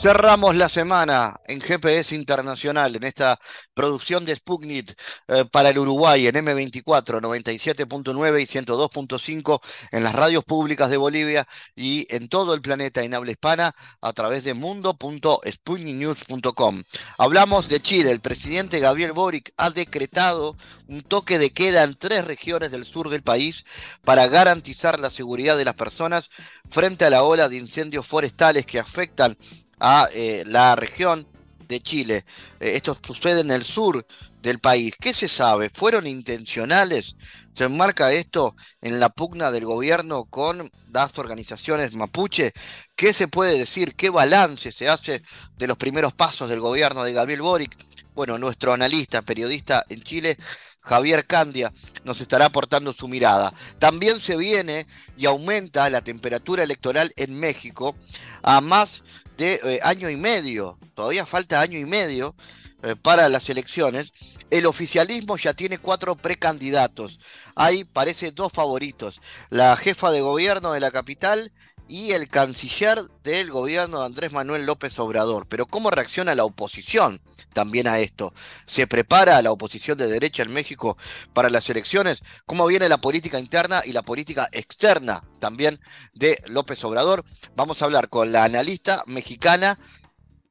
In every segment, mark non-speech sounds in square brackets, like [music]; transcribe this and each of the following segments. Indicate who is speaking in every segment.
Speaker 1: Cerramos la semana en GPS Internacional, en esta producción de Sputnik eh, para el Uruguay en M24, 97.9 y 102.5 en las radios públicas de Bolivia y en todo el planeta en habla hispana a través de mundo.sputniknews.com. Hablamos de Chile. El presidente Gabriel Boric ha decretado un toque de queda en tres regiones del sur del país para garantizar la seguridad de las personas frente a la ola de incendios forestales que afectan a eh, la región de Chile. Eh, esto sucede en el sur del país. ¿Qué se sabe? ¿Fueron intencionales? ¿Se enmarca esto en la pugna del gobierno con las organizaciones mapuche? ¿Qué se puede decir? ¿Qué balance se hace de los primeros pasos del gobierno de Gabriel Boric? Bueno, nuestro analista, periodista en Chile, Javier Candia, nos estará aportando su mirada. También se viene y aumenta la temperatura electoral en México a más de eh, año y medio, todavía falta año y medio eh, para las elecciones, el oficialismo ya tiene cuatro precandidatos. Hay, parece, dos favoritos, la jefa de gobierno de la capital y el canciller del gobierno de Andrés Manuel López Obrador. Pero ¿cómo reacciona la oposición también a esto? ¿Se prepara la oposición de derecha en México para las elecciones? ¿Cómo viene la política interna y la política externa también de López Obrador? Vamos a hablar con la analista mexicana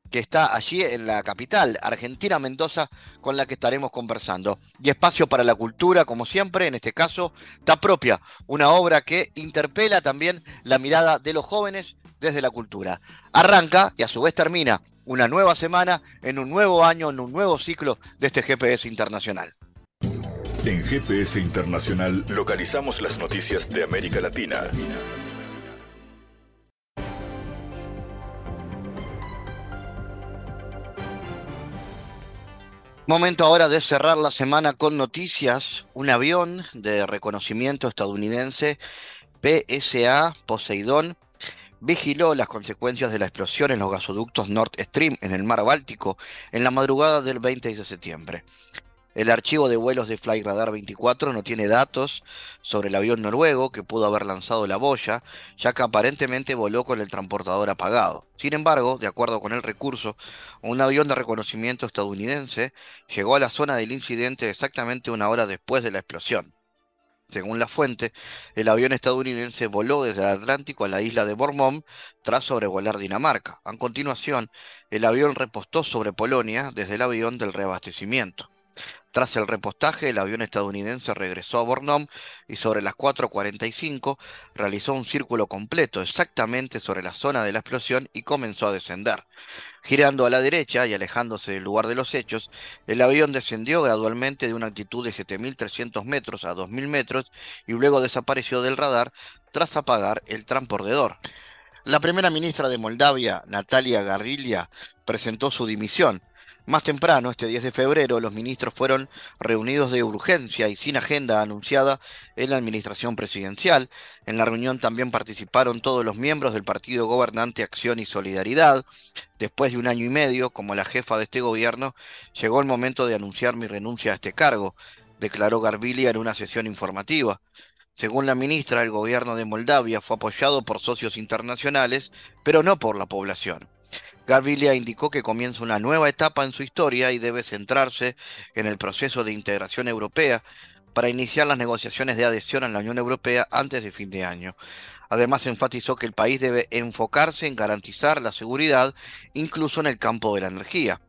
Speaker 1: que está allí en la capital, Argentina Mendoza, con la que estaremos conversando. Y espacio para la cultura, como siempre, en este caso, está propia, una obra que interpela también la mirada de los jóvenes desde la cultura. Arranca y a su vez termina una nueva semana, en un nuevo año, en un nuevo ciclo de este GPS Internacional.
Speaker 2: En GPS Internacional localizamos las noticias de América Latina.
Speaker 1: Momento ahora de cerrar la semana con noticias. Un avión de reconocimiento estadounidense, PSA Poseidón, vigiló las consecuencias de la explosión en los gasoductos Nord Stream en el mar Báltico en la madrugada del 20 de septiembre. El archivo de vuelos de Flightradar 24 no tiene datos sobre el avión noruego que pudo haber lanzado la boya, ya que aparentemente voló con el transportador apagado. Sin embargo, de acuerdo con el recurso, un avión de reconocimiento estadounidense llegó a la zona del incidente exactamente una hora después de la explosión. Según la fuente, el avión estadounidense voló desde el Atlántico a la isla de Bormont tras sobrevolar Dinamarca. A continuación, el avión repostó sobre Polonia desde el avión del reabastecimiento. Tras el repostaje, el avión estadounidense regresó a Bornholm y sobre las 4.45 realizó un círculo completo exactamente sobre la zona de la explosión y comenzó a descender. Girando a la derecha y alejándose del lugar de los hechos, el avión descendió gradualmente de una altitud de 7.300 metros a 2.000 metros y luego desapareció del radar tras apagar el transportador. La primera ministra de Moldavia, Natalia Garrilia, presentó su dimisión más temprano, este 10 de febrero, los ministros fueron reunidos de urgencia y sin agenda anunciada en la administración presidencial. En la reunión también participaron todos los miembros del partido gobernante Acción y Solidaridad. Después de un año y medio, como la jefa de este gobierno, llegó el momento de anunciar mi renuncia a este cargo, declaró Garbilia en una sesión informativa. Según la ministra, el gobierno de Moldavia fue apoyado por socios internacionales, pero no por la población. Garbilia indicó que comienza una nueva etapa en su historia y debe centrarse en el proceso de integración europea para iniciar las negociaciones de adhesión a la Unión Europea antes de fin de año. Además, enfatizó que el país debe enfocarse en garantizar la seguridad, incluso en el campo de la energía.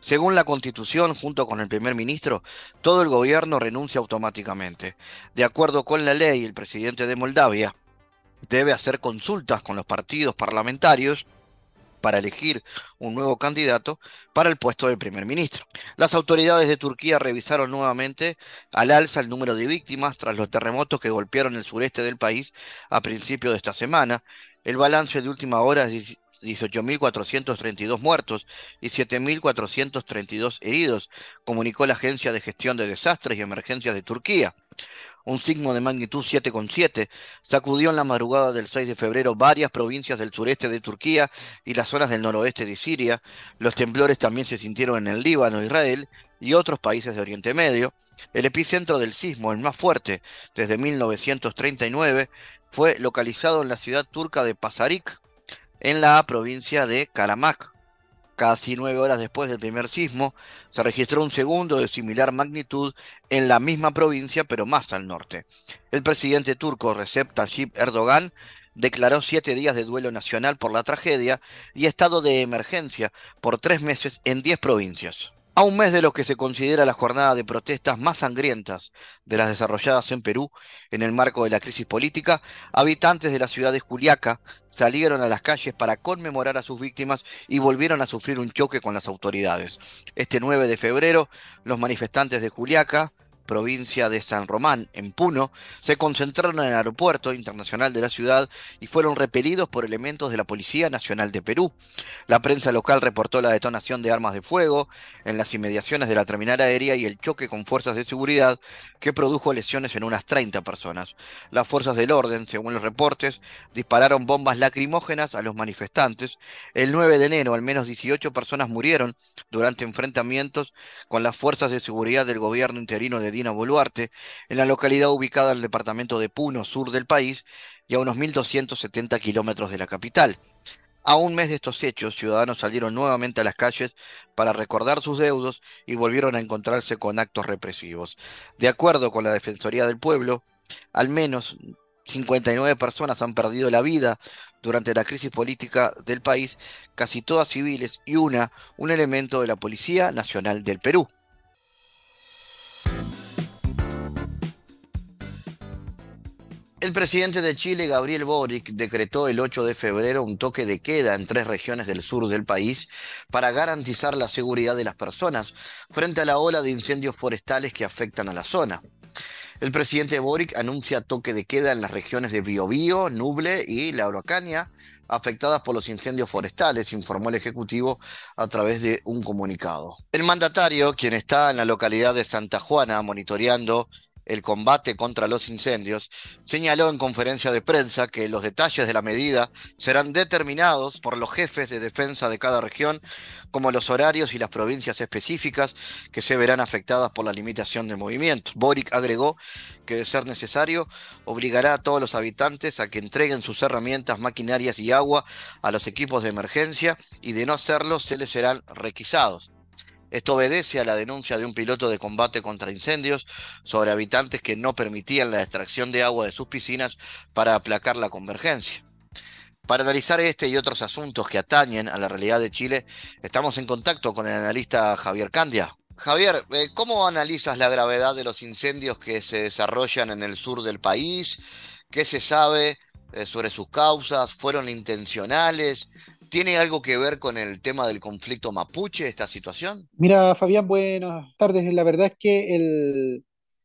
Speaker 1: Según la Constitución, junto con el primer ministro, todo el gobierno renuncia automáticamente. De acuerdo con la ley, el presidente de Moldavia debe hacer consultas con los partidos parlamentarios para elegir un nuevo candidato para el puesto de primer ministro. Las autoridades de Turquía revisaron nuevamente al alza el número de víctimas tras los terremotos que golpearon el sureste del país a principios de esta semana. El balance de última hora es 18.432 muertos y 7.432 heridos, comunicó la Agencia de Gestión de Desastres y Emergencias de Turquía. Un sismo de magnitud 7,7 sacudió en la madrugada del 6 de febrero varias provincias del sureste de Turquía y las zonas del noroeste de Siria. Los temblores también se sintieron en el Líbano, Israel y otros países de Oriente Medio. El epicentro del sismo, el más fuerte desde 1939, fue localizado en la ciudad turca de Pasarik, en la provincia de Karamak. Casi nueve horas después del primer sismo, se registró un segundo de similar magnitud en la misma provincia, pero más al norte. El presidente turco Recep Tayyip Erdogan declaró siete días de duelo nacional por la tragedia y estado de emergencia por tres meses en diez provincias. A un mes de lo que se considera la jornada de protestas más sangrientas de las desarrolladas en Perú en el marco de la crisis política, habitantes de la ciudad de Juliaca salieron a las calles para conmemorar a sus víctimas y volvieron a sufrir un choque con las autoridades. Este 9 de febrero, los manifestantes de Juliaca provincia de San Román, en Puno, se concentraron en el aeropuerto internacional de la ciudad y fueron repelidos por elementos de la Policía Nacional de Perú. La prensa local reportó la detonación de armas de fuego en las inmediaciones de la terminal aérea y el choque con fuerzas de seguridad que produjo lesiones en unas 30 personas. Las fuerzas del orden, según los reportes, dispararon bombas lacrimógenas a los manifestantes. El 9 de enero, al menos 18 personas murieron durante enfrentamientos con las fuerzas de seguridad del gobierno interino de Dina Boluarte, en la localidad ubicada en el departamento de Puno, sur del país, y a unos 1.270 kilómetros de la capital. A un mes de estos hechos, ciudadanos salieron nuevamente a las calles para recordar sus deudos y volvieron a encontrarse con actos represivos. De acuerdo con la Defensoría del Pueblo, al menos 59 personas han perdido la vida durante la crisis política del país, casi todas civiles y una, un elemento de la Policía Nacional del Perú. El presidente de Chile, Gabriel Boric, decretó el 8 de febrero un toque de queda en tres regiones del sur del país para garantizar la seguridad de las personas frente a la ola de incendios forestales que afectan a la zona. El presidente Boric anuncia toque de queda en las regiones de Biobío, Nuble y La Araucanía, afectadas por los incendios forestales, informó el Ejecutivo a través de un comunicado. El mandatario, quien está en la localidad de Santa Juana monitoreando el combate contra los incendios, señaló en conferencia de prensa que los detalles de la medida serán determinados por los jefes de defensa de cada región, como los horarios y las provincias específicas que se verán afectadas por la limitación de movimiento. Boric agregó que, de ser necesario, obligará a todos los habitantes a que entreguen sus herramientas, maquinarias y agua a los equipos de emergencia y, de no hacerlo, se les serán requisados. Esto obedece a la denuncia de un piloto de combate contra incendios sobre habitantes que no permitían la extracción de agua de sus piscinas para aplacar la convergencia. Para analizar este y otros asuntos que atañen a la realidad de Chile, estamos en contacto con el analista Javier Candia. Javier, eh, ¿cómo analizas la gravedad de los incendios que se desarrollan en el sur del país? ¿Qué se sabe eh, sobre sus causas? ¿Fueron intencionales? ¿Tiene algo que ver con el tema del conflicto mapuche esta situación?
Speaker 3: Mira, Fabián, buenas tardes. La verdad es que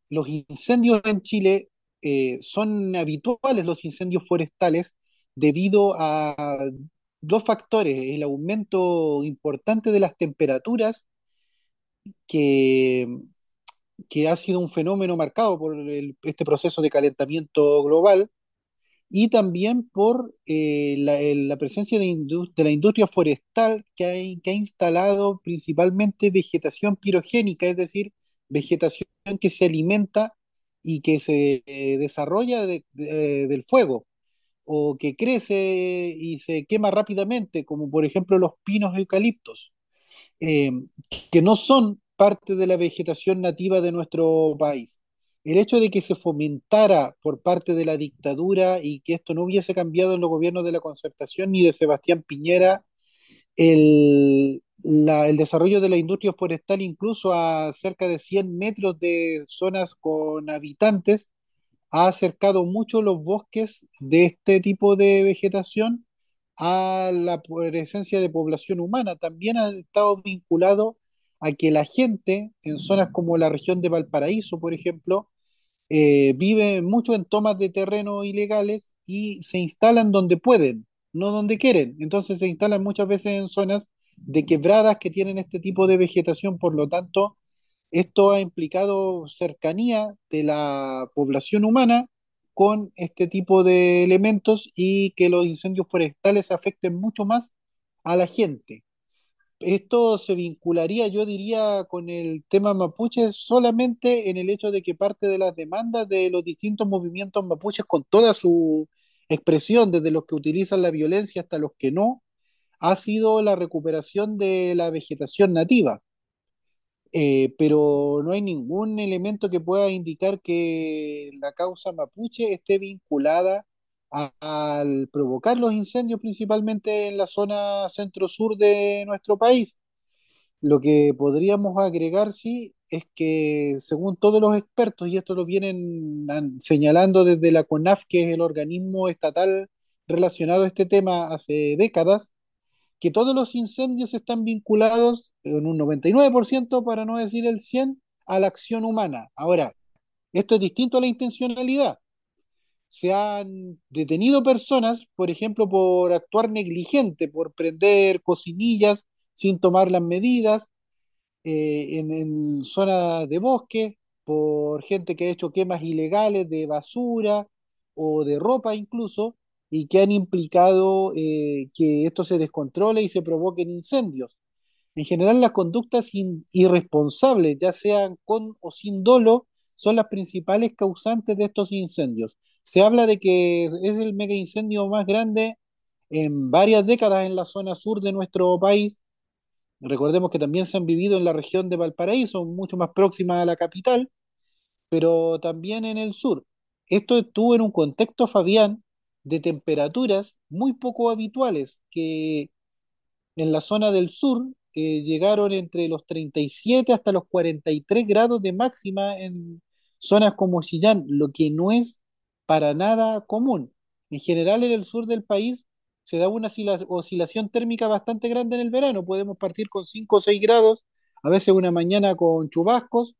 Speaker 3: los incendios en Chile eh, son habituales, los incendios forestales, debido a dos factores. El aumento importante de las temperaturas, que, que ha sido un fenómeno marcado por este proceso de calentamiento global, y también por eh, la, presencia de, la industria forestal que ha, instalado principalmente vegetación pirogénica, es decir, vegetación que se alimenta y que se eh, desarrolla del fuego o que crece y se quema rápidamente, como por ejemplo los pinos eucaliptos, eh, que no son parte de la vegetación nativa de nuestro país el hecho de que se fomentara por parte de la dictadura y que esto no hubiese cambiado en los gobiernos de la concertación ni de Sebastián Piñera, el, desarrollo de la industria forestal incluso a cerca de 100 metros de zonas con habitantes ha acercado mucho los bosques de este tipo de vegetación a la presencia de población humana. También ha estado vinculado a que la gente en zonas como la región de Valparaíso, por ejemplo, eh, vive mucho en tomas de terreno ilegales y se instalan donde pueden, no donde quieren. Entonces se instalan muchas veces en zonas de quebradas que tienen este tipo de vegetación, por lo tanto, Esto ha implicado cercanía de la población humana con este tipo de elementos y que los incendios forestales afecten mucho más a la gente. Esto se vincularía, yo diría, con el tema mapuche solamente en el hecho de que parte de las demandas de los distintos movimientos mapuches, con toda su expresión, desde los que utilizan la violencia hasta los que no, ha sido la recuperación de la vegetación nativa. Eh, pero no hay ningún elemento que pueda indicar que la causa mapuche esté vinculada al provocar los incendios, principalmente en la zona centro-sur de nuestro país. Lo que podríamos agregar, sí, es que según todos los expertos, y esto lo vienen an- señalando desde la CONAF, que es el organismo estatal relacionado a este tema hace décadas, que todos los incendios están vinculados en un 99%, para no decir el 100%, a la acción humana. Ahora, esto es distinto a la intencionalidad. Se han detenido personas, por ejemplo, por actuar negligente, por prender cocinillas sin tomar las medidas eh, en, zonas de bosque, por gente que ha hecho quemas ilegales de basura o de ropa incluso, y que han implicado eh, que esto se descontrole y se provoquen incendios. En general, las conductas irresponsables, ya sean con o sin dolo, son las principales causantes de estos incendios. Se habla de que es el mega incendio más grande en varias décadas en la zona sur de nuestro país. Recordemos que también se han vivido en la región de Valparaíso, mucho más próxima a la capital, pero también en el sur. Esto estuvo en un contexto, Fabián, de temperaturas muy poco habituales, que en la zona del sur eh, llegaron entre los 37 hasta los 43 grados de máxima en zonas como Chillán, lo que no es para nada común. En general, en el sur del país se da una oscila- oscilación térmica bastante grande en el verano. Podemos partir con 5 o 6 grados, a veces una mañana con chubascos,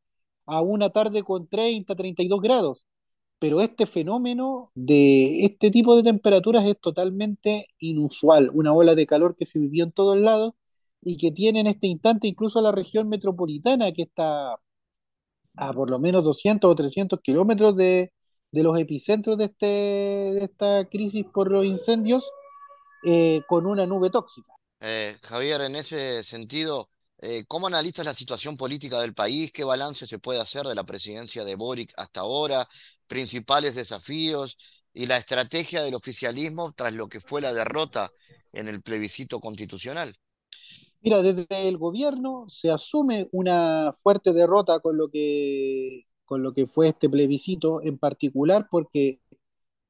Speaker 3: a una tarde con 30, 32 grados pero este fenómeno de este tipo de temperaturas es totalmente inusual, una ola de calor que se vivió en todos lados y que tiene en este instante incluso la región metropolitana que está a por lo menos 200 o 300 kilómetros de, de los epicentros de, este, de esta crisis por los incendios eh, con una nube tóxica.
Speaker 1: Eh, Javier, en ese sentido, eh, ¿cómo analizas la situación política del país? ¿Qué balance se puede hacer de la presidencia de Boric hasta ahora? Principales desafíos y la estrategia del oficialismo tras lo que fue la derrota en el plebiscito constitucional.
Speaker 3: Mira, desde el gobierno se asume una fuerte derrota con lo que, con lo que fue este plebiscito, en particular porque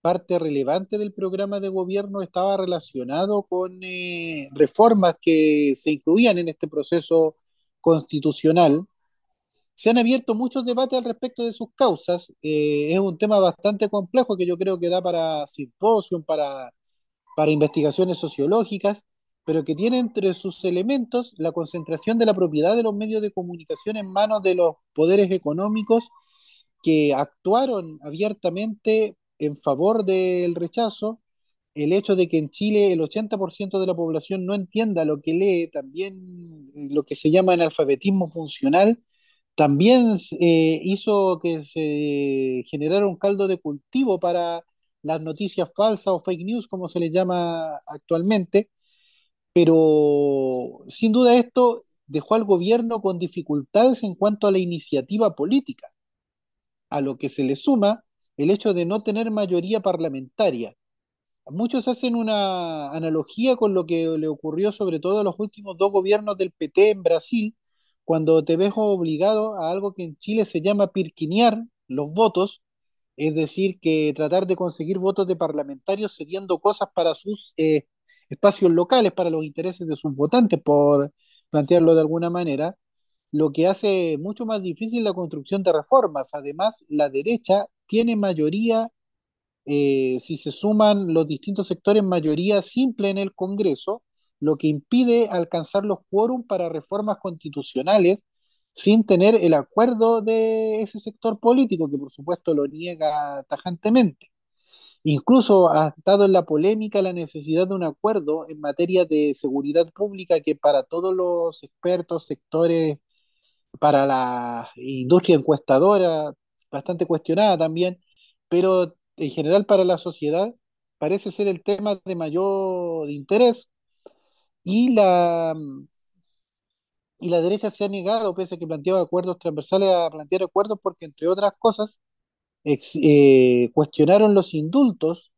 Speaker 3: parte relevante del programa de gobierno estaba relacionado con eh, reformas que se incluían en este proceso constitucional. Se han abierto muchos debates al respecto de sus causas. Eh, es un tema bastante complejo que yo creo que da para simposium, para para investigaciones sociológicas, pero que tiene entre sus elementos la concentración de la propiedad de los medios de comunicación en manos de los poderes económicos que actuaron abiertamente en favor del rechazo, el hecho de que en Chile el 80% de la población no entienda lo que lee, también eh, lo que se llama analfabetismo funcional, también eh, hizo que se generara un caldo de cultivo para las noticias falsas o fake news, como se les llama actualmente, pero sin duda esto dejó al gobierno con dificultades en cuanto a la iniciativa política, a lo que se le suma el hecho de no tener mayoría parlamentaria. Muchos hacen una analogía con lo que le ocurrió sobre todo a los últimos dos gobiernos del PT en Brasil, cuando te ves obligado a algo que en Chile se llama pirquinear los votos, es decir, que tratar de conseguir votos de parlamentarios cediendo cosas para sus eh, espacios locales, para los intereses de sus votantes, por plantearlo de alguna manera, lo que hace mucho más difícil la construcción de reformas. Además, la derecha tiene mayoría eh, si se suman los distintos sectores, mayoría simple en el Congreso, lo que impide alcanzar los quórum para reformas constitucionales sin tener el acuerdo de ese sector político, que por supuesto lo niega tajantemente. Incluso ha estado en la polémica la necesidad de un acuerdo en materia de seguridad pública que para todos los expertos, sectores para la industria encuestadora, bastante cuestionada también, pero en general para la sociedad parece ser el tema de mayor interés y la, y la derecha se ha negado, pese a que planteaba acuerdos transversales, a plantear acuerdos porque, entre otras cosas, eh, cuestionaron los indultos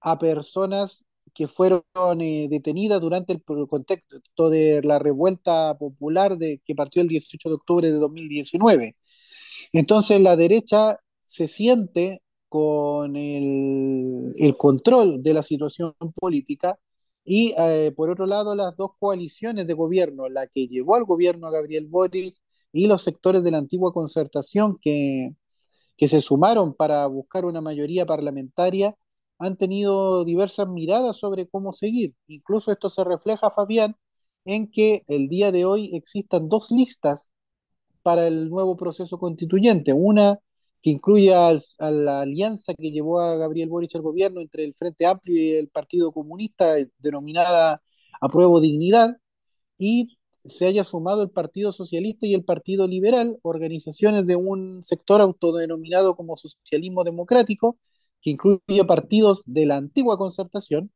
Speaker 3: a personas que fueron eh, detenidas durante el, contexto de la revuelta popular de, que partió el 18 de octubre de 2019. Entonces la derecha se siente con el, control de la situación política y eh, por otro lado las dos coaliciones de gobierno, la que llevó al gobierno a Gabriel Boric y los sectores de la antigua concertación que, que se sumaron para buscar una mayoría parlamentaria, han tenido diversas miradas sobre cómo seguir. Incluso esto se refleja, Fabián, en que el día de hoy existan dos listas para el nuevo proceso constituyente. Una que incluye a la alianza que llevó a Gabriel Boric al gobierno entre el Frente Amplio y el Partido Comunista, denominada Apruebo Dignidad, y se haya sumado el Partido Socialista y el Partido Liberal, organizaciones de un sector autodenominado como socialismo democrático, que incluye partidos de la antigua concertación,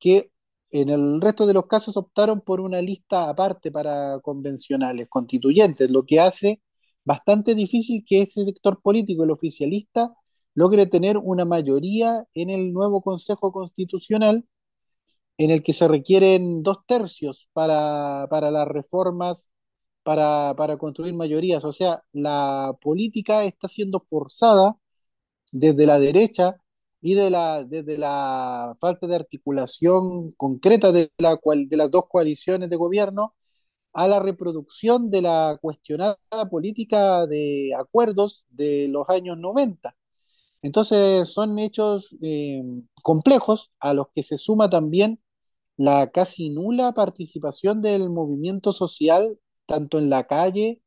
Speaker 3: que en el resto de los casos optaron por una lista aparte para convencionales, constituyentes, lo que hace bastante difícil que ese sector político, el oficialista, logre tener una mayoría en el nuevo Consejo Constitucional, en el que se requieren dos tercios para, para las reformas, para, para construir mayorías. O sea, la política está siendo forzada desde la derecha y de la, desde la falta de articulación concreta de, la cual, de las dos coaliciones de gobierno a la reproducción de la cuestionada política de acuerdos de los años 90. Entonces son hechos eh, complejos a los que se suma también la casi nula participación del movimiento social, tanto en la calle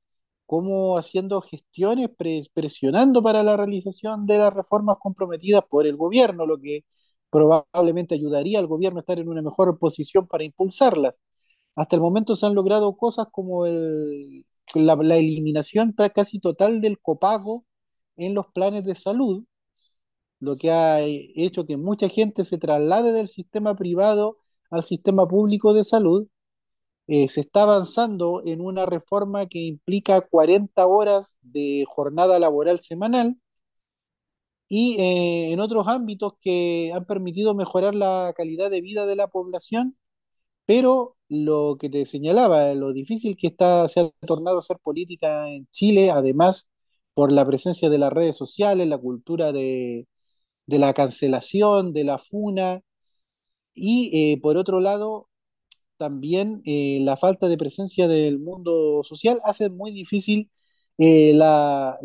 Speaker 3: como haciendo gestiones, presionando para la realización de las reformas comprometidas por el gobierno, lo que probablemente ayudaría al gobierno a estar en una mejor posición para impulsarlas. Hasta el momento se han logrado cosas como la, la eliminación casi total del copago en los planes de salud, lo que ha hecho que mucha gente se traslade del sistema privado al sistema público de salud eh, se está avanzando en una reforma que implica 40 horas de jornada laboral semanal y eh, en otros ámbitos que han permitido mejorar la calidad de vida de la población, pero lo que te señalaba, lo difícil que está, se ha tornado a ser política en Chile, además por la presencia de las redes sociales, la cultura de, de la cancelación, de la funa, y eh, por otro lado, también eh, la falta de presencia del mundo social hace muy difícil eh, la,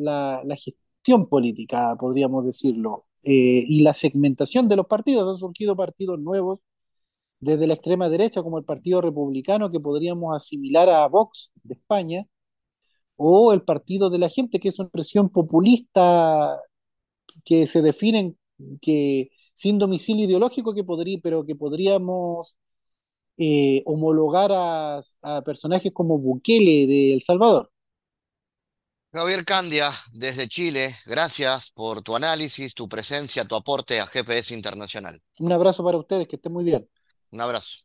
Speaker 3: gestión política, podríamos decirlo, eh, y la segmentación de los partidos. Han surgido partidos nuevos desde la extrema derecha, como el Partido Republicano, que podríamos asimilar a Vox de España, o el Partido de la Gente, que es una presión populista que se definen que sin domicilio ideológico que podría, pero que podríamos eh, homologar a, personajes como Bukele de El Salvador.
Speaker 1: Javier Candia, desde Chile, gracias por tu análisis, tu presencia, tu aporte a GPS Internacional.
Speaker 3: Un abrazo para ustedes, que estén muy bien.
Speaker 1: Un abrazo.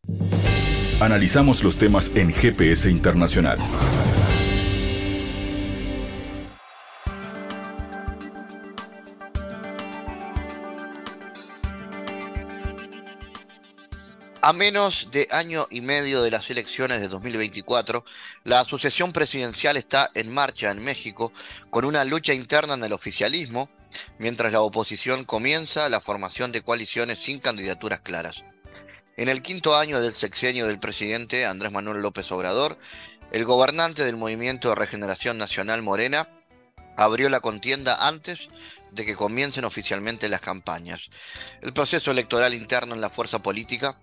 Speaker 2: Analizamos los temas en GPS Internacional.
Speaker 1: A menos de año y medio de las elecciones de 2024, la sucesión presidencial está en marcha en México con una lucha interna en el oficialismo, mientras la oposición comienza la formación de coaliciones sin candidaturas claras. En el quinto año del sexenio del presidente Andrés Manuel López Obrador, el gobernante del Movimiento de Regeneración Nacional Morena abrió la contienda antes de que comiencen oficialmente las campañas. El proceso electoral interno en la fuerza política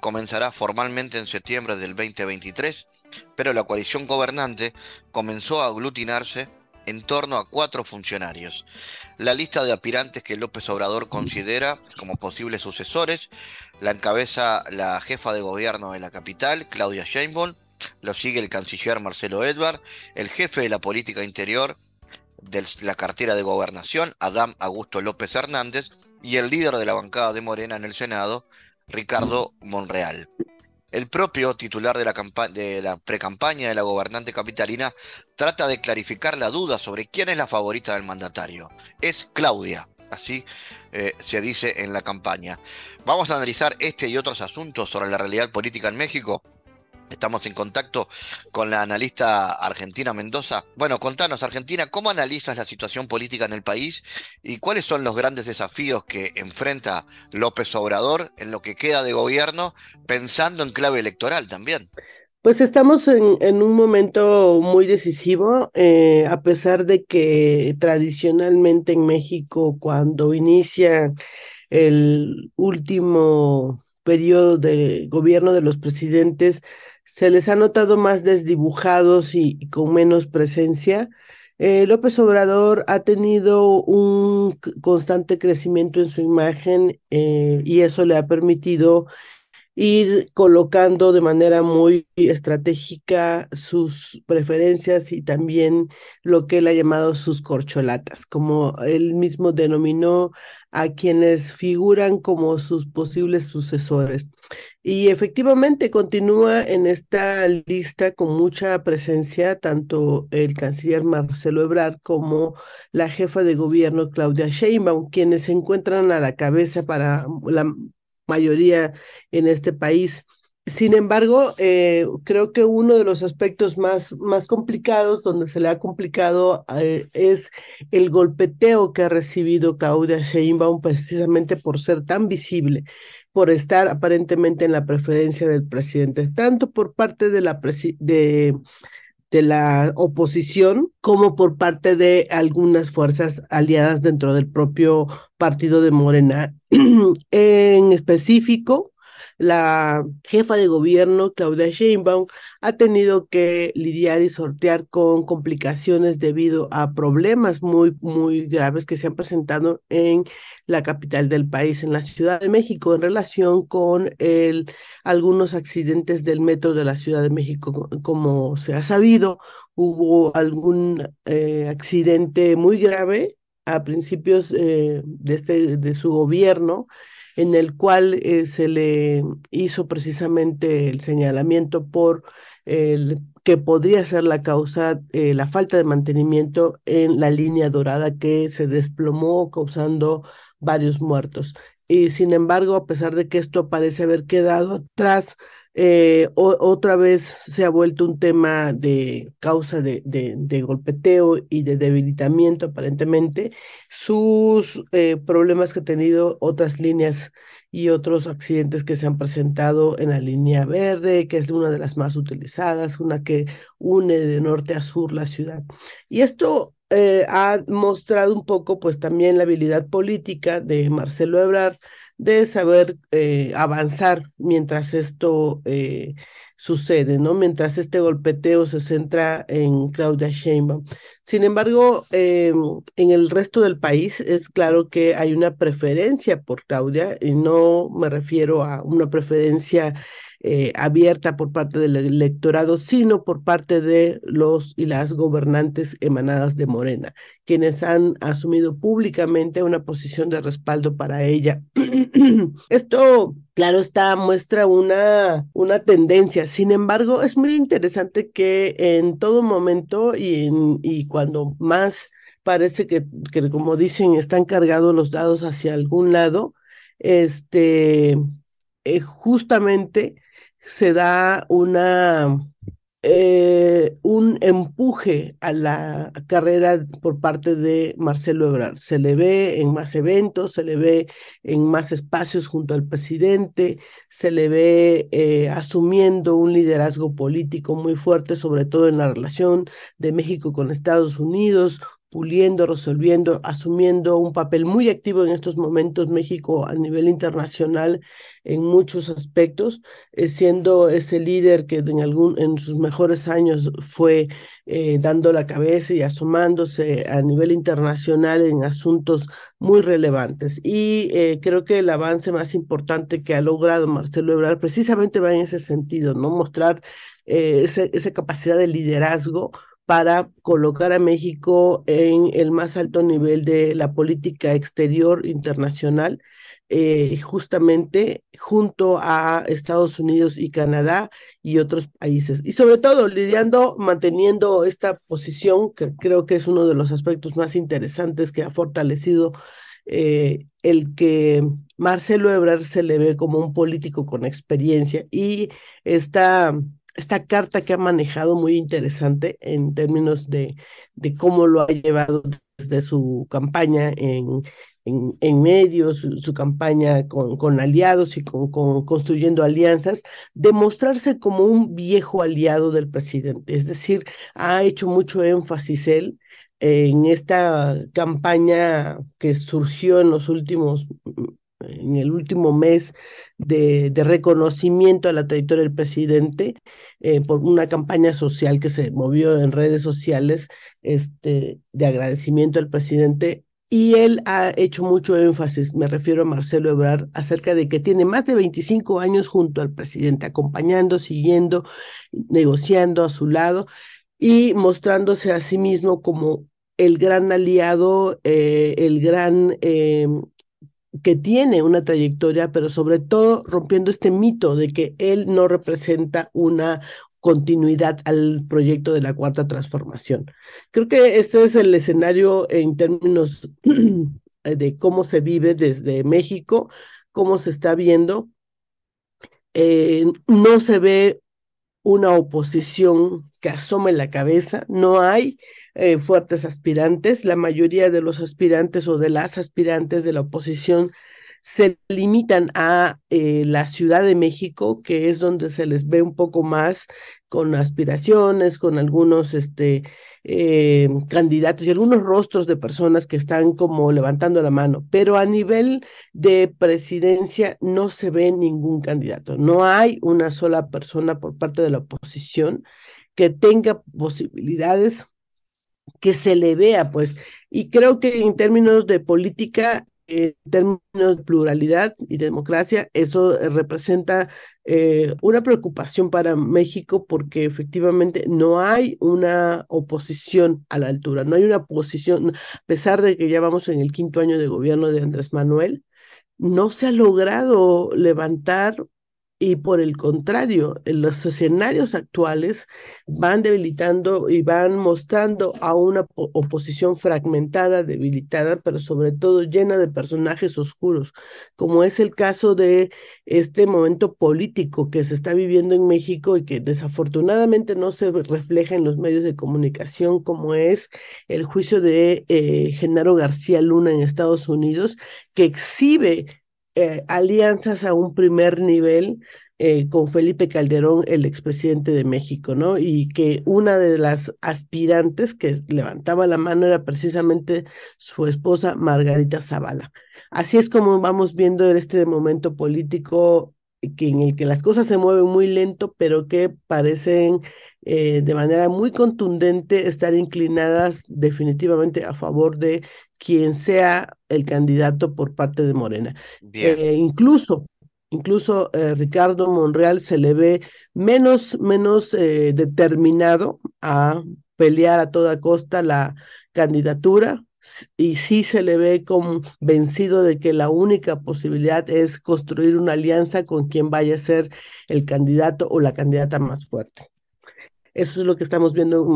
Speaker 1: comenzará formalmente en septiembre del 2023, pero la coalición gobernante comenzó a aglutinarse en torno a cuatro funcionarios. La lista de aspirantes que López Obrador considera como posibles sucesores la encabeza la jefa de gobierno de la capital, Claudia Sheinbaum, lo sigue el canciller Marcelo Edward, el jefe de la política interior de la cartera de gobernación, Adam Augusto López Hernández, y el líder de la bancada de Morena en el Senado, Ricardo Monreal. El propio titular de la, de la precampaña de la gobernante capitalina trata de clarificar la duda sobre quién es la favorita del mandatario. Es Claudia, así eh, se dice en la campaña. Vamos a analizar este y otros asuntos sobre la realidad política en México Estamos en contacto con la analista Argentina Mendoza. Bueno, contanos, Argentina, ¿cómo analizas la situación política en el país y cuáles son los grandes desafíos que enfrenta López Obrador en lo que queda de gobierno, pensando en clave electoral también?
Speaker 4: Pues estamos en, un momento muy decisivo, eh, a pesar de que tradicionalmente en México, cuando inicia el último periodo de gobierno de los presidentes, se les ha notado más desdibujados y, con menos presencia. Eh, López Obrador ha tenido un constante crecimiento en su imagen eh, y eso le ha permitido ir colocando de manera muy estratégica sus preferencias y también lo que él ha llamado sus corcholatas, como él mismo denominó a quienes figuran como sus posibles sucesores. Y efectivamente continúa en esta lista con mucha presencia tanto el canciller Marcelo Ebrard como la jefa de gobierno Claudia Sheinbaum, quienes se encuentran a la cabeza para la mayoría en este país. Sin embargo, eh, creo que uno de los aspectos más, más complicados, donde se le ha complicado, eh, es el golpeteo que ha recibido Claudia Sheinbaum precisamente por ser tan visible, por estar aparentemente en la preferencia del presidente, tanto por parte de la, de, de la oposición como por parte de algunas fuerzas aliadas dentro del propio partido de Morena. [clears throat] en específico, la jefa de gobierno, Claudia Sheinbaum, ha tenido que lidiar y sortear con complicaciones debido a problemas muy, muy graves que se han presentado en la capital del país, en la Ciudad de México, en relación con el, algunos accidentes del metro de la Ciudad de México. Como se ha sabido, hubo algún eh, accidente muy grave a principios eh, de, este, de su gobierno en el cual eh, se le hizo precisamente el señalamiento por el que podría ser la causa eh, la falta de mantenimiento en la línea dorada que se desplomó causando varios muertos. Y sin embargo, a pesar de que esto parece haber quedado atrás, eh, otra vez se ha vuelto un tema de causa de, de, golpeteo y de debilitamiento aparentemente. Sus eh, problemas que ha tenido otras líneas y otros accidentes que se han presentado en la línea verde, que es una de las más utilizadas, una que une de norte a sur la ciudad. Y esto eh, ha mostrado un poco pues también la habilidad política de Marcelo Ebrard de saber eh, avanzar mientras esto eh, sucede, ¿no? Mientras este golpeteo se centra en Claudia Sheinbaum. Sin embargo, eh, en el resto del país es claro que hay una preferencia por Claudia y no me refiero a una preferencia eh, abierta por parte del electorado, sino por parte de los y las gobernantes emanadas de Morena, quienes han asumido públicamente una posición de respaldo para ella. [clears throat] Esto, claro está, muestra una, una tendencia. Sin embargo, es muy interesante que en todo momento y, y cuando más parece que, que, como dicen, están cargados los dados hacia algún lado, este, eh, justamente se da una, eh, un empuje a la carrera por parte de Marcelo Ebrard. Se le ve en más eventos, se le ve en más espacios junto al presidente, se le ve eh, asumiendo un liderazgo político muy fuerte, sobre todo en la relación de México con Estados Unidos, puliendo, resolviendo, asumiendo un papel muy activo en estos momentos México a nivel internacional en muchos aspectos, eh, siendo ese líder que en, algún, en sus mejores años fue eh, dando la cabeza y asomándose a nivel internacional en asuntos muy relevantes. Y eh, creo que el avance más importante que ha logrado Marcelo Ebrard precisamente va en ese sentido, ¿no? Mostrar esa capacidad de liderazgo para colocar a México en el más alto nivel de la política exterior internacional, eh, justamente junto a Estados Unidos y Canadá y otros países. Y sobre todo lidiando, manteniendo esta posición, que creo que es uno de los aspectos más interesantes que ha fortalecido eh, el que Marcelo Ebrard se le ve como un político con experiencia y está esta carta que ha manejado muy interesante en términos de, de cómo lo ha llevado desde su campaña en, en, medios, su, campaña con, con, aliados y con, construyendo alianzas, demostrarse como un viejo aliado del presidente. Es decir, ha hecho mucho énfasis él en esta campaña que surgió en los últimos en el último mes de, reconocimiento a la trayectoria del presidente eh, por una campaña social que se movió en redes sociales este, de agradecimiento al presidente. Y él ha hecho mucho énfasis, me refiero a Marcelo Ebrard, acerca de que tiene más de 25 años junto al presidente, acompañando, siguiendo, negociando a su lado y mostrándose a sí mismo como el gran aliado, eh, el gran em, que tiene una trayectoria, pero sobre todo rompiendo este mito de que él no representa una continuidad al proyecto de la cuarta transformación. Creo que este es el escenario en términos [clears throat] de cómo se vive desde México, cómo se está viendo. Eh, no se ve una oposición que asome la cabeza, no hay eh, fuertes aspirantes, la mayoría de los aspirantes o de las aspirantes de la oposición se limitan a eh, la Ciudad de México, que es donde se les ve un poco más con aspiraciones, con algunos este, eh, candidatos y algunos rostros de personas que están como levantando la mano, pero a nivel de presidencia no se ve ningún candidato, no hay una sola persona por parte de la oposición que tenga posibilidades que se le vea, pues, y creo que en términos de política en términos de pluralidad y democracia, eso eh, representa eh, una preocupación para México porque efectivamente no hay una oposición a la altura, no hay una oposición, a pesar de que ya vamos en el quinto año de gobierno de Andrés Manuel, no se ha logrado levantar y por el contrario, en los escenarios actuales van debilitando y van mostrando a una oposición fragmentada, debilitada, pero sobre todo llena de personajes oscuros, como es el caso de este momento político que se está viviendo en México y que desafortunadamente no se refleja en los medios de comunicación, como es el juicio de eh, Genaro García Luna en Estados Unidos, que exhibe eh, alianzas a un primer nivel eh, con Felipe Calderón, el expresidente de México, ¿no? Y que una de las aspirantes que levantaba la mano era precisamente su esposa Margarita Zavala. Así es como vamos viendo en este momento político que en el que las cosas se mueven muy lento, pero que parecen eh, de manera muy contundente estar inclinadas definitivamente a favor de quien sea el candidato por parte de Morena. Eh, incluso, incluso eh, Ricardo Monreal se le ve menos, menos eh, determinado a pelear a toda costa la candidatura y sí se le ve convencido de que la única posibilidad es construir una alianza con quien vaya a ser el candidato o la candidata más fuerte. Eso es lo que estamos viendo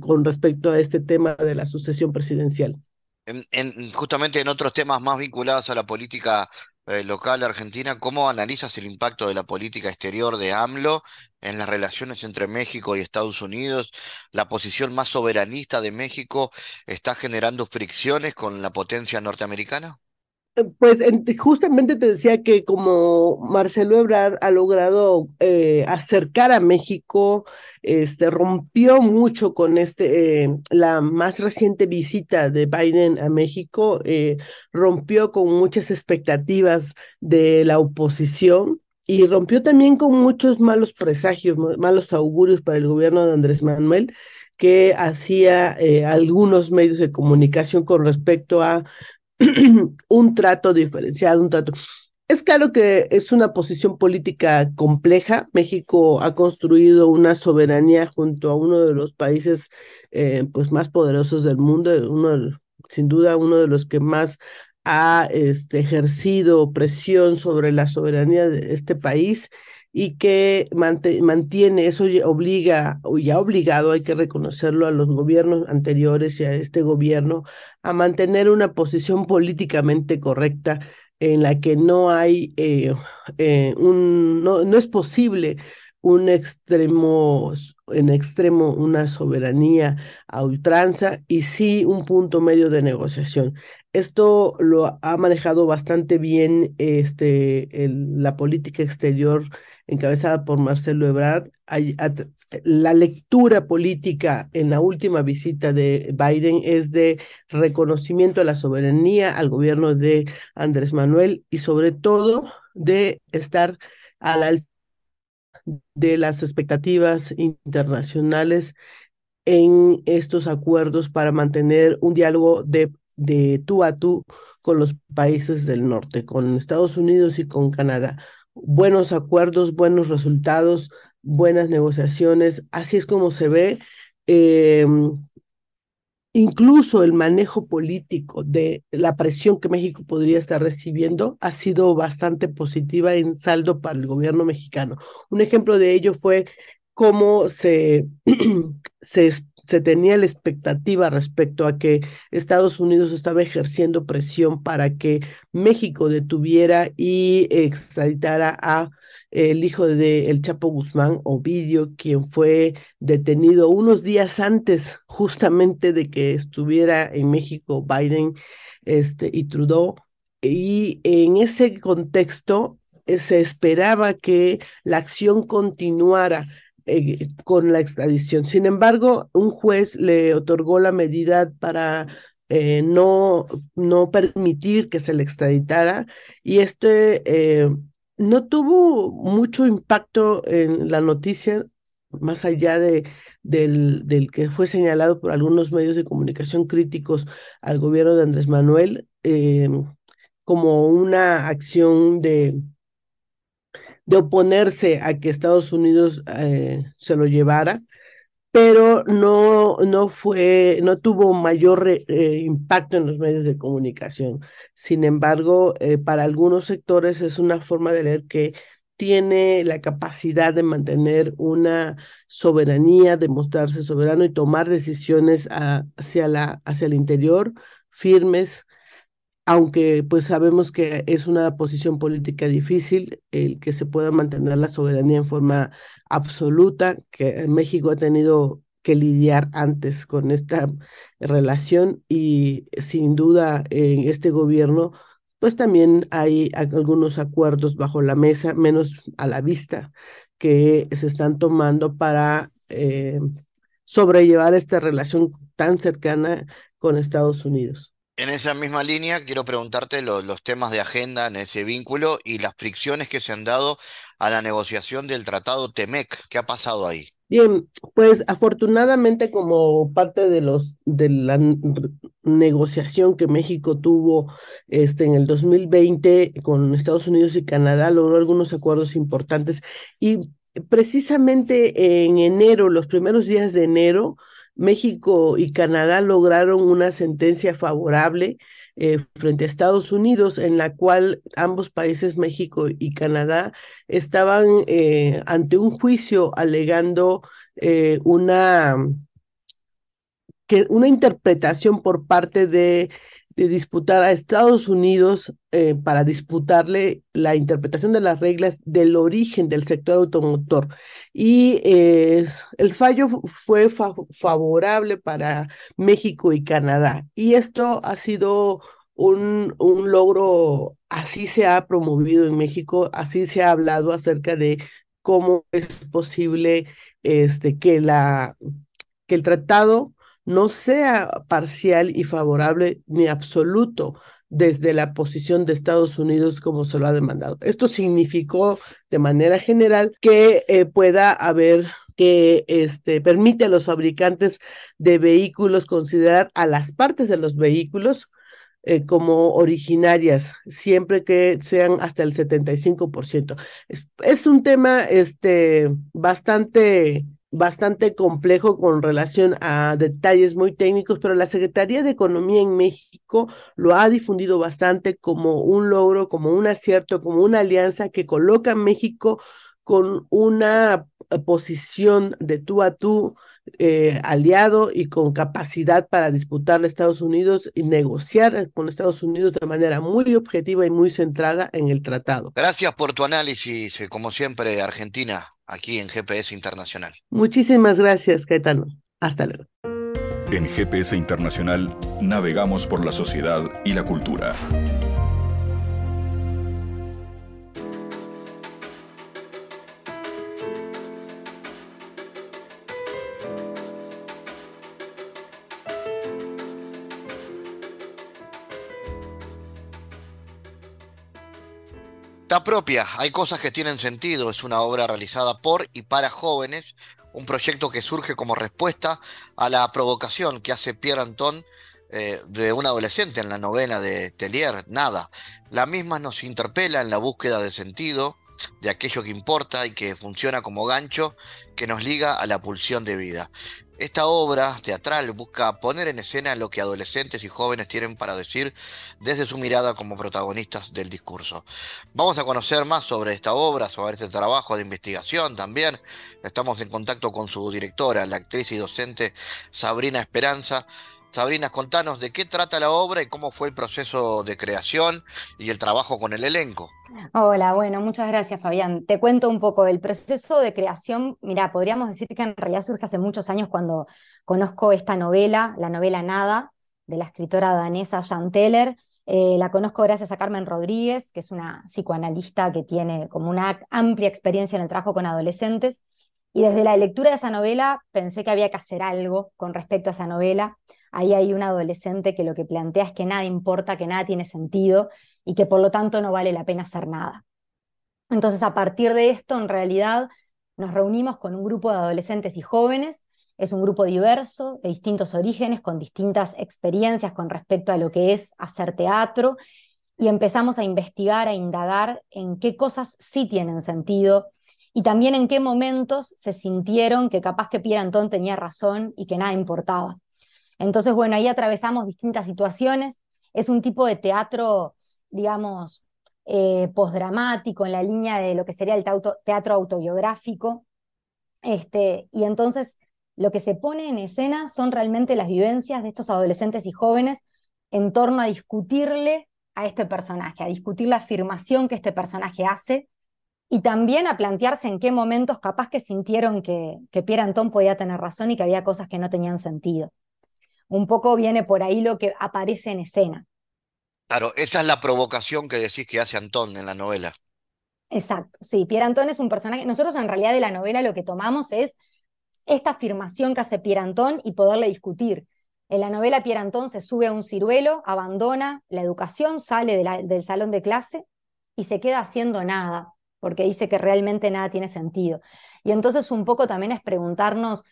Speaker 4: con respecto a este tema de la sucesión presidencial
Speaker 1: en, justamente en otros temas más vinculados a la política eh, local argentina, ¿cómo analizas el impacto de la política exterior de AMLO en las relaciones entre México y Estados Unidos? ¿La posición más soberanista de México está generando fricciones con la potencia norteamericana?
Speaker 4: Pues justamente te decía que como Marcelo Ebrard ha logrado eh, acercar a México, este, rompió mucho con este, eh, la más reciente visita de Biden a México, eh, rompió con muchas expectativas de la oposición y rompió también con muchos malos presagios, malos augurios para el gobierno de Andrés Manuel que hacía algunos medios de comunicación con respecto a [clears throat] un trato diferenciado, un trato. Es claro que es una posición política compleja. México ha construido una soberanía junto a uno de los países eh, pues más poderosos del mundo, uno, sin duda uno de los que más ha este, ejercido presión sobre la soberanía de este país y que mantiene, eso obliga, o ya ha obligado, hay que reconocerlo, a los gobiernos anteriores y a este gobierno a mantener una posición políticamente correcta en la que no hay eh, eh, un, no, no es posible un extremo, en extremo una soberanía a ultranza y sí un punto medio de negociación. Esto lo ha manejado bastante bien este, la política exterior encabezada por Marcelo Ebrard. La lectura política en la última visita de Biden es de reconocimiento a la soberanía, al gobierno de Andrés Manuel y sobre todo de estar a la altura de las expectativas internacionales en estos acuerdos para mantener un diálogo de, de tú a tú con los países del norte, con Estados Unidos y con Canadá buenos acuerdos, buenos resultados, buenas negociaciones. Así es como se ve. Em, incluso el manejo político de la presión que México podría estar recibiendo ha sido bastante positiva en saldo para el gobierno mexicano. Un ejemplo de ello fue cómo se, [clears throat] se se tenía la expectativa respecto a que Estados Unidos estaba ejerciendo presión para que México detuviera y extraditara a el hijo de el Chapo Guzmán, Ovidio, quien fue detenido unos días antes justamente de que estuviera en México Biden este, y Trudeau. Y en ese contexto eh, se esperaba que la acción continuara eh, con la extradición. Sin embargo, un juez le otorgó la medida para eh, no, no permitir que se le extraditara y este eh, no tuvo mucho impacto en la noticia, más allá de, del, del que fue señalado por algunos medios de comunicación críticos al gobierno de Andrés Manuel como una acción de de oponerse a que Estados Unidos eh, se lo llevara, pero no, no fue, no tuvo mayor eh, impacto en los medios de comunicación. Sin embargo, eh, para algunos sectores es una forma de leer que tiene la capacidad de mantener una soberanía, de mostrarse soberano y tomar decisiones hacia, la, hacia el interior firmes, aunque pues sabemos que es una posición política difícil el que se pueda mantener la soberanía en forma absoluta, que México ha tenido que lidiar antes con esta relación y sin duda en este gobierno pues también hay algunos acuerdos bajo la mesa, menos a la vista, que se están tomando para eh, sobrellevar esta relación tan cercana con Estados Unidos.
Speaker 1: En esa misma línea, quiero preguntarte los temas de agenda en ese vínculo y las fricciones que se han dado a la negociación del Tratado TEMEC. ¿Qué ha pasado ahí?
Speaker 4: Bien, pues afortunadamente como parte de los de la negociación que México tuvo este en el 2020 con Estados Unidos y Canadá logró algunos acuerdos importantes y precisamente en enero, los primeros días de enero, México y Canadá lograron una sentencia favorable eh, frente a Estados Unidos, en la cual ambos países, México y Canadá, estaban eh, ante un juicio alegando eh, una, que, una interpretación por parte de de disputar a Estados Unidos eh, para disputarle la interpretación de las reglas del origen del sector automotor. Y eh, el fallo fue favorable para México y Canadá. Y esto ha sido un, un logro, así se ha promovido en México, así se ha hablado acerca de cómo es posible este, que, la, que el tratado no sea parcial y favorable ni absoluto desde la posición de Estados Unidos como se lo ha demandado. Esto significó de manera general que eh, pueda haber que este, permite a los fabricantes de vehículos considerar a las partes de los vehículos eh, como originarias, siempre que sean hasta el 75%. Es, es un tema este, bastante bastante complejo con relación a detalles muy técnicos, pero la Secretaría de Economía en México lo ha difundido bastante como un logro, como un acierto, como una alianza que coloca a México con una eh, posición de tú a tú eh, aliado y con capacidad para disputarle a Estados Unidos y negociar con Estados Unidos de manera muy objetiva y muy centrada en el tratado.
Speaker 1: Gracias por tu análisis, eh, como siempre, Argentina, aquí en GPS Internacional.
Speaker 4: Muchísimas gracias, Caetano. Hasta luego.
Speaker 2: En GPS Internacional navegamos por la sociedad y la cultura.
Speaker 1: Propia, hay cosas que tienen sentido, es una obra realizada por y para jóvenes, un proyecto que surge como respuesta a la provocación que hace Pierre Anton eh, de un adolescente en la novela de Tellier, Nada. La misma nos interpela en la búsqueda de sentido, de aquello que importa y que funciona como gancho que nos liga a la pulsión de vida. Esta obra teatral busca poner en escena lo que adolescentes y jóvenes tienen para decir desde su mirada como protagonistas del discurso. Vamos a conocer más sobre esta obra, sobre este trabajo de investigación también. Estamos en contacto con su directora, la actriz y docente Sabrina Esperanza. Sabrina, contanos de qué trata la obra y cómo fue el proceso de creación y el trabajo con el elenco.
Speaker 5: Hola, bueno, muchas gracias Fabián. Te cuento un poco el proceso de creación. Mira, podríamos decir que en realidad surge hace muchos años cuando conozco esta novela, la novela Nada, de la escritora danesa Jan Teller. Eh, la conozco gracias a Carmen Rodríguez, que es una psicoanalista que tiene como una amplia experiencia en el trabajo con adolescentes. Y desde la lectura de esa novela pensé que había que hacer algo con respecto a esa novela ahí hay un adolescente que lo que plantea es que nada importa, que nada tiene sentido y que por lo tanto no vale la pena hacer nada. Entonces, a partir de esto, en realidad, nos reunimos con un grupo de adolescentes y jóvenes. Es un grupo diverso, de distintos orígenes, con distintas experiencias con respecto a lo que es hacer teatro, y empezamos a investigar, a indagar en qué cosas sí tienen sentido y también en qué momentos se sintieron que capaz que Pierre Antón tenía razón y que nada importaba. Entonces, bueno, ahí atravesamos distintas situaciones. Es un tipo de teatro, digamos, eh, postdramático en la línea de lo que sería el teatro autobiográfico. Este, y entonces lo que se pone en escena son realmente las vivencias de estos adolescentes y jóvenes en torno a discutirle a este personaje, a discutir la afirmación que este personaje hace y también a plantearse en qué momentos capaz que sintieron que, que Pierre Antón podía tener razón y que había cosas que no tenían sentido un poco viene por ahí lo que aparece en escena.
Speaker 1: Claro, esa es la provocación que decís que hace Antón en la novela.
Speaker 5: Exacto, sí, Pierre Antón es un personaje, nosotros en realidad de la novela lo que tomamos es esta afirmación que hace Pierre Antón y poderle discutir. En la novela Pierre Antón se sube a un ciruelo, abandona la educación, sale del salón de clase y se queda haciendo nada, porque dice que realmente nada tiene sentido. Y entonces un poco también es preguntarnos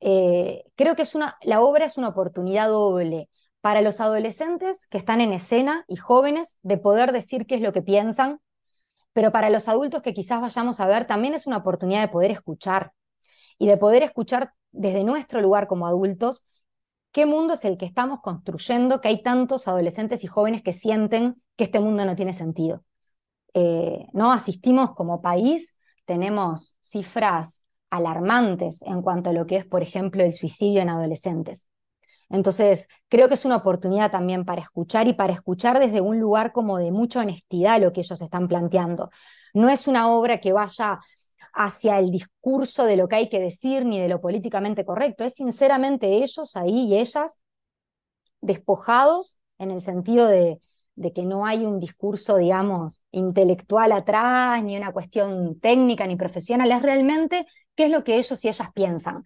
Speaker 5: eh, creo que es una, la obra es una oportunidad doble para los adolescentes que están en escena y jóvenes de poder decir qué es lo que piensan, pero para los adultos que quizás vayamos a ver también es una oportunidad de poder escuchar y de poder escuchar desde nuestro lugar como adultos qué mundo es el que estamos construyendo, que hay tantos adolescentes y jóvenes que sienten que este mundo no tiene sentido. Eh, ¿no? Asistimos como país, tenemos cifras alarmantes en cuanto a lo que es, por ejemplo, el suicidio en adolescentes. Entonces, creo que es una oportunidad también para escuchar y para escuchar desde un lugar como de mucha honestidad lo que ellos están planteando. No es una obra que vaya hacia el discurso de lo que hay que decir ni de lo políticamente correcto, es sinceramente ellos ahí y ellas despojados en el sentido de, de que no hay un discurso, digamos, intelectual atrás, ni una cuestión técnica ni profesional, es realmente qué es lo que ellos y ellas piensan.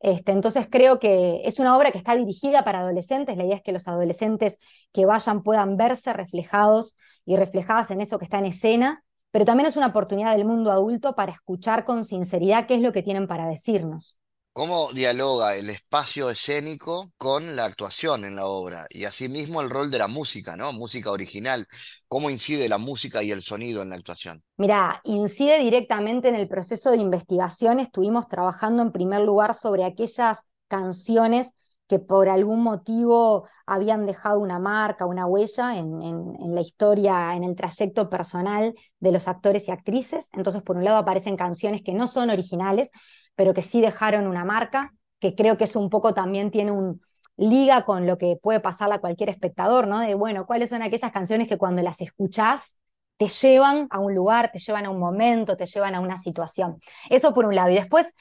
Speaker 5: Este, entonces creo que es una obra que está dirigida para adolescentes, la idea es que los adolescentes que vayan puedan verse reflejados y reflejadas en eso que está en escena, pero también es una oportunidad del mundo adulto para escuchar con sinceridad qué es lo que tienen para decirnos.
Speaker 1: ¿Cómo dialoga el espacio escénico con la actuación en la obra? Y asimismo el rol de la música, ¿no? Música original. ¿Cómo incide la música y el sonido en la actuación?
Speaker 5: Mira, incide directamente en el proceso de investigación. Estuvimos trabajando en primer lugar sobre aquellas canciones que por algún motivo habían dejado una marca, una huella en, en, la historia, en el trayecto personal de los actores y actrices. Entonces, por un lado aparecen canciones que no son originales, pero que sí dejaron una marca, que creo que es un poco también tiene un liga con lo que puede pasarle a cualquier espectador, ¿no? De, bueno, ¿cuáles son aquellas canciones que cuando las escuchás te llevan a un lugar, te llevan a un momento, te llevan a una situación? Eso por un lado. Y después,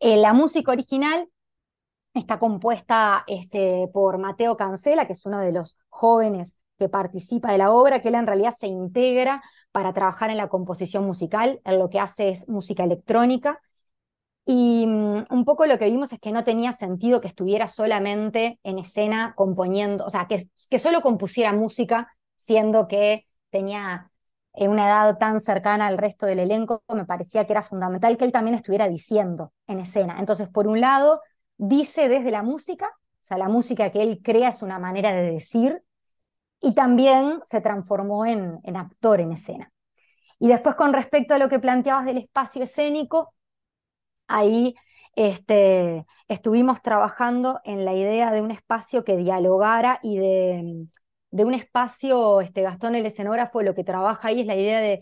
Speaker 5: eh, la música original está compuesta este, por Mateo Cancela, que es uno de los jóvenes que participa de la obra, que él en realidad se integra para trabajar en la composición musical, él lo que hace es música electrónica, y mm, un poco lo que vimos es que no tenía sentido que estuviera solamente en escena componiendo, o sea, que, que solo compusiera música, siendo que tenía eh, una edad tan cercana al resto del elenco, me parecía que era fundamental que él también estuviera diciendo en escena. Entonces, por un lado, dice desde la música, o sea, la música que él crea es una manera de decir, y también se transformó en, en actor en escena. Y después, con respecto a lo que planteabas del espacio escénico, ahí este, estuvimos trabajando en la idea de un espacio que dialogara y de, un espacio, este, Gastón el escenógrafo lo que trabaja ahí es la idea de,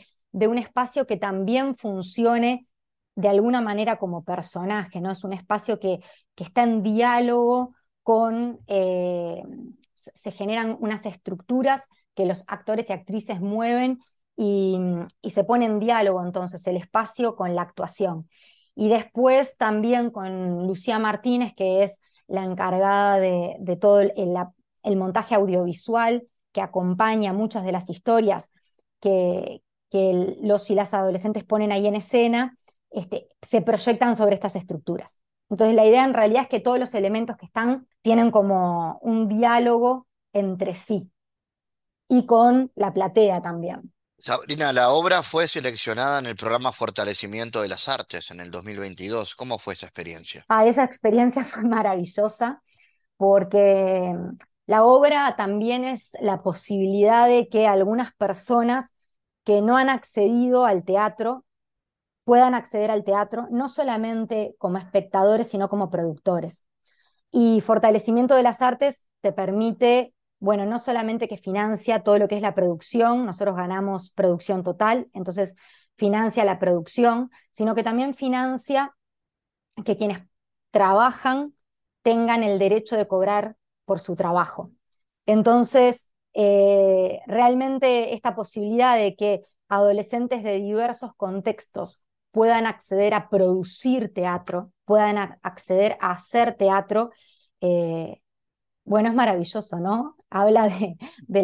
Speaker 5: un espacio que también funcione de alguna manera como personaje, ¿no? Es un espacio que, está en diálogo con, eh, se generan unas estructuras que los actores y actrices mueven y se pone en diálogo entonces el espacio con la actuación. Y después también con Lucía Martínez, que es la encargada de, todo el, montaje audiovisual que acompaña muchas de las historias que, los y las adolescentes ponen ahí en escena, este, se proyectan sobre estas estructuras. Entonces la idea en realidad es que todos los elementos que están tienen como un diálogo entre sí y con la platea también.
Speaker 1: Sabrina, la obra fue seleccionada en el programa Fortalecimiento de las Artes en el 2022. ¿Cómo fue esa experiencia?
Speaker 5: Ah, esa experiencia [laughs] fue maravillosa porque mm, la obra también es la posibilidad de que algunas personas que no han accedido al teatro puedan acceder al teatro, no solamente como espectadores, sino como productores. Y Fortalecimiento de las Artes te permite bueno, no solamente que financia todo lo que es la producción, nosotros ganamos producción total, entonces financia la producción, sino que también financia que quienes trabajan tengan el derecho de cobrar por su trabajo. Entonces, eh, realmente esta posibilidad de que adolescentes de diversos contextos puedan acceder a producir teatro, puedan acceder a hacer teatro, eh, bueno, es maravilloso, ¿no? Habla de,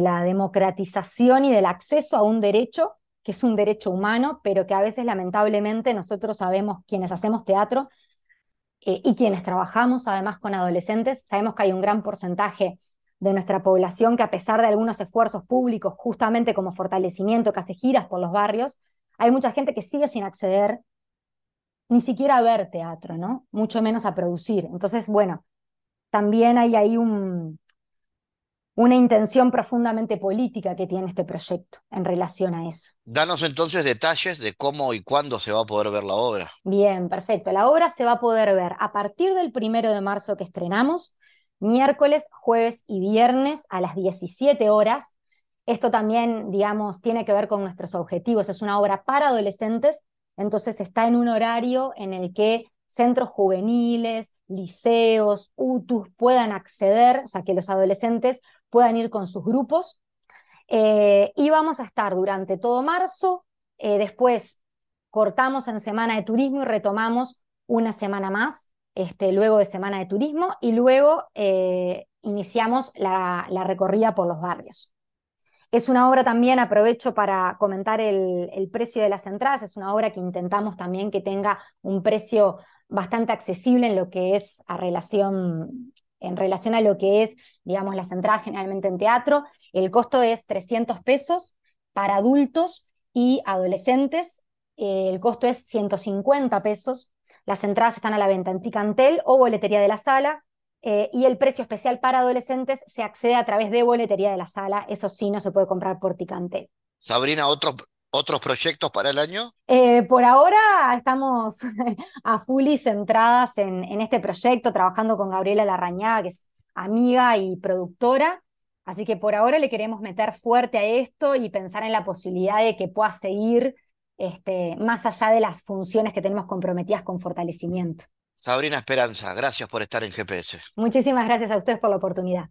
Speaker 5: la democratización y del acceso a un derecho que es un derecho humano, pero que a veces lamentablemente nosotros sabemos, quienes hacemos teatro eh, y quienes trabajamos además con adolescentes, sabemos que hay un gran porcentaje de nuestra población que a pesar de algunos esfuerzos públicos, justamente como fortalecimiento que hace giras por los barrios, hay mucha gente que sigue sin acceder ni siquiera a ver teatro, ¿no? Mucho menos a producir. Entonces, bueno, también hay ahí un, una intención profundamente política que tiene este proyecto en relación a eso.
Speaker 1: Danos entonces detalles de cómo y cuándo se va a poder ver la obra.
Speaker 5: Bien, perfecto. La obra se va a poder ver a partir del primero de marzo que estrenamos, miércoles, jueves y viernes a las 17 horas. Esto también, digamos, tiene que ver con nuestros objetivos. Es una obra para adolescentes, entonces está en un horario en el que centros juveniles, liceos, UTUS puedan acceder, o sea, que los adolescentes puedan ir con sus grupos. Eh, y vamos a estar durante todo marzo, eh, después cortamos en Semana de Turismo y retomamos una semana más, este, luego de Semana de Turismo, y luego eh, iniciamos la, recorrida por los barrios. Es una obra también, aprovecho para comentar el, el, precio de las entradas, es una obra que intentamos también que tenga un precio bastante accesible en lo que es a relación, en relación a lo que es, digamos, las entradas generalmente en teatro. El costo es 300 pesos para adultos y adolescentes. el costo es 150 pesos. Las entradas están a la venta en Ticantel o boletería de la sala. Eh, y el precio especial para adolescentes se accede a través de boletería de la sala. Eso sí, no se puede comprar por Ticantel.
Speaker 1: Sabrina, otros ¿Otros proyectos para el año?
Speaker 5: Eh, por ahora estamos [laughs] a full y centradas en, este proyecto, trabajando con Gabriela Larrañaga, que es amiga y productora. Así que por ahora le queremos meter fuerte a esto y pensar en la posibilidad de que pueda seguir este, más allá de las funciones que tenemos comprometidas con fortalecimiento.
Speaker 1: Sabrina Esperanza, gracias por estar en GPS.
Speaker 5: Muchísimas gracias a ustedes por la oportunidad.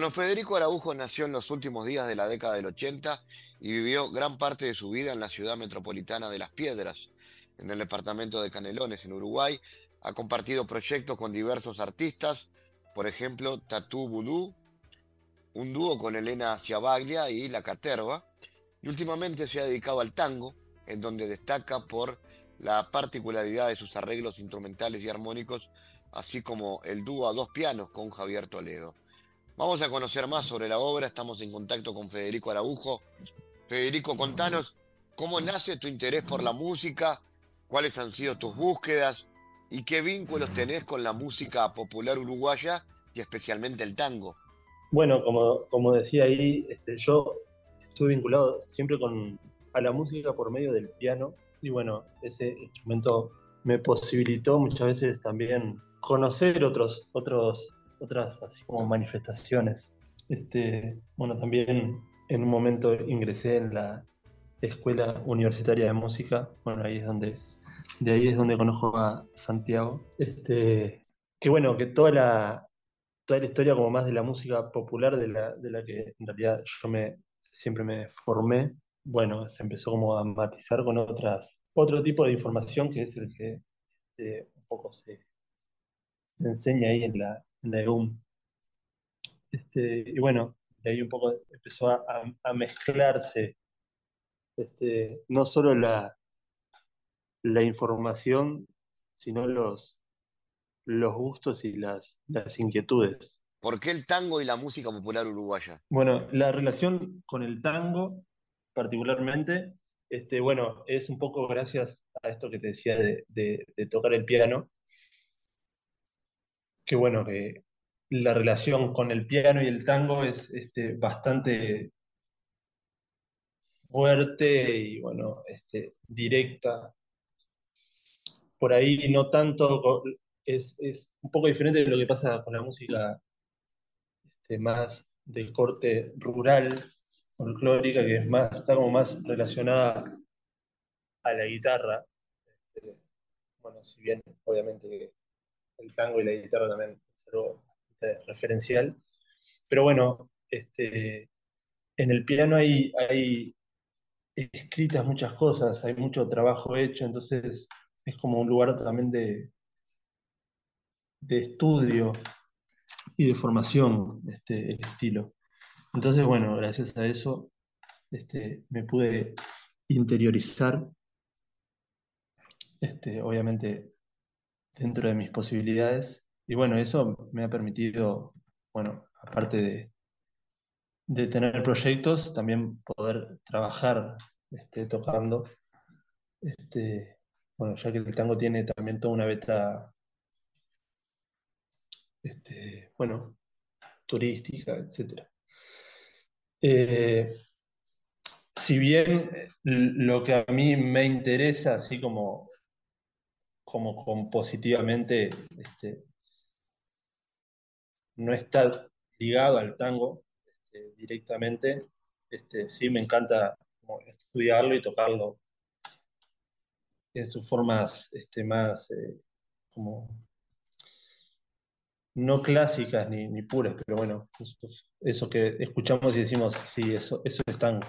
Speaker 1: Bueno, Federico Araujo nació en los últimos días de la década del 80 y vivió gran parte de su vida en la ciudad metropolitana de Las Piedras, en el departamento de Canelones, en Uruguay. Ha compartido proyectos con diversos artistas, por ejemplo, Tatú Vudú, un dúo con Elena Ciabaglia y La Caterva, y últimamente se ha dedicado al tango, en donde destaca por la particularidad de sus arreglos instrumentales y armónicos, así como el dúo a dos pianos con Javier Toledo. Vamos a conocer más sobre la obra, estamos en contacto con Federico Araujo. Federico, contanos cómo nace tu interés por la música, cuáles han sido tus búsquedas y qué vínculos tenés con la música popular uruguaya y especialmente el tango.
Speaker 6: Bueno, como, como decía ahí, este, yo estuve vinculado siempre con, a la música por medio del piano y bueno, ese instrumento me posibilitó muchas veces también conocer otros, otros otras así como manifestaciones. Este, bueno, también en un momento ingresé en la Escuela Universitaria de Música, bueno, ahí es donde, de ahí es donde conozco a Santiago. Este, que bueno, que toda la, toda la historia como más de la música popular de la, de la que en realidad yo me, siempre me formé, bueno, se empezó como a matizar con otras, otro tipo de información que es el que este, un poco se enseña ahí en la, de Este, y bueno, de ahí un poco empezó a, mezclarse este, no solo la, la información, sino los, los gustos y las, las inquietudes.
Speaker 1: ¿Por qué el tango y la música popular uruguaya?
Speaker 6: Bueno, la relación con el tango, particularmente, este, bueno, es un poco gracias a esto que te decía de, de tocar el piano, que bueno, que la relación con el piano y el tango es este, bastante fuerte y bueno, este, directa. Por ahí no tanto, es, un poco diferente de lo que pasa con la música este, más de corte rural, folclórica, que es más, está como más relacionada a la guitarra. Bueno, si bien obviamente el tango y la guitarra también es algo referencial. Pero bueno, este, en el piano hay, hay escritas muchas cosas, hay mucho trabajo hecho, entonces es como un lugar también de, de estudio y de formación, este, el estilo. Entonces, bueno, gracias a eso este, me pude interiorizar, este, obviamente dentro de mis posibilidades. Y bueno, eso me ha permitido, bueno, aparte de, tener proyectos, también poder trabajar este, tocando. Este, bueno, ya que el tango tiene también toda una beta, este, bueno, turística, etc. Eh, si bien lo que a mí me interesa, así como como compositivamente este, no está ligado al tango este, directamente. Este, sí me encanta estudiarlo y tocarlo en sus formas más eh, como no clásicas ni, ni puras, pero bueno, eso, eso que escuchamos y decimos, sí, eso, eso es tango.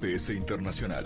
Speaker 2: GPS Internacional.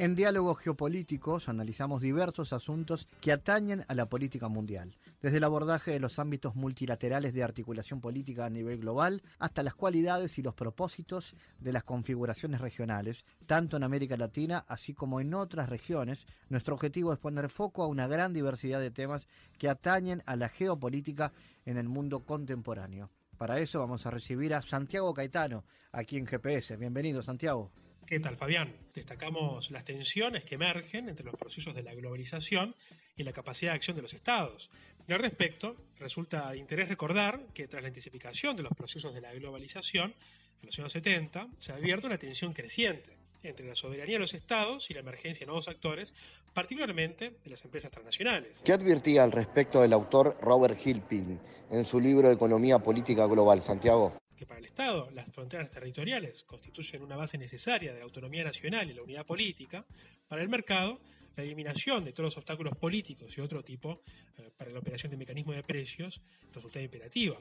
Speaker 7: En diálogos geopolíticos analizamos diversos asuntos que atañen a la política mundial, desde el abordaje de los ámbitos multilaterales de articulación política a nivel global hasta las cualidades y los propósitos de las configuraciones regionales, tanto en América Latina así como en otras regiones. Nuestro objetivo es poner foco a una gran diversidad de temas que atañen a la geopolítica en el mundo contemporáneo. Para eso vamos a recibir a Santiago Caetano, aquí en GPS. Bienvenido, Santiago.
Speaker 8: ¿Qué tal, Fabián? Destacamos las tensiones que emergen entre los procesos de la globalización y la capacidad de acción de los estados. Y al respecto, resulta de interés recordar que tras la intensificación de los procesos de la globalización en los años 70, se advierte una tensión creciente entre la soberanía de los estados y la emergencia de nuevos actores, particularmente de las empresas transnacionales.
Speaker 1: ¿Qué advertía al respecto el autor Robert Hilpin en su libro Economía Política Global, Santiago?
Speaker 8: que para el Estado las fronteras territoriales constituyen una base necesaria de la autonomía nacional y la unidad política, para el mercado la eliminación de todos los obstáculos políticos y otro tipo eh, para la operación de mecanismos de precios resulta imperativa.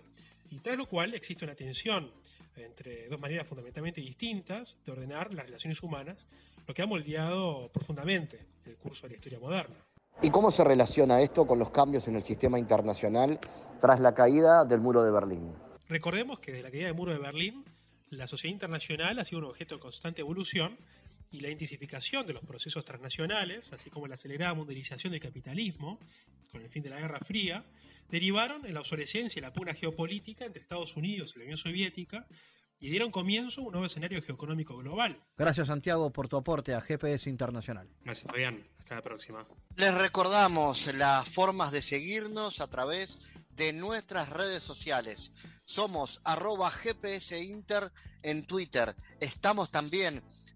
Speaker 8: Y tras lo cual existe una tensión entre dos maneras fundamentalmente distintas de ordenar las relaciones humanas, lo que ha moldeado profundamente el curso de la historia moderna.
Speaker 1: ¿Y cómo se relaciona esto con los cambios en el sistema internacional tras la caída del muro de Berlín?
Speaker 8: Recordemos que desde la caída del muro de Berlín, la sociedad internacional ha sido un objeto de constante evolución y la intensificación de los procesos transnacionales, así como la acelerada mundialización del capitalismo, con el fin de la Guerra Fría, derivaron en la obsolescencia y la pugna geopolítica entre Estados Unidos y la Unión Soviética y dieron comienzo a un nuevo escenario geoeconómico global.
Speaker 7: Gracias Santiago por tu aporte a GPS Internacional.
Speaker 8: Gracias Fabián, hasta la próxima.
Speaker 1: Les recordamos las formas de seguirnos a través de nuestras redes sociales. Somos arroba GPS Inter en Twitter. Estamos también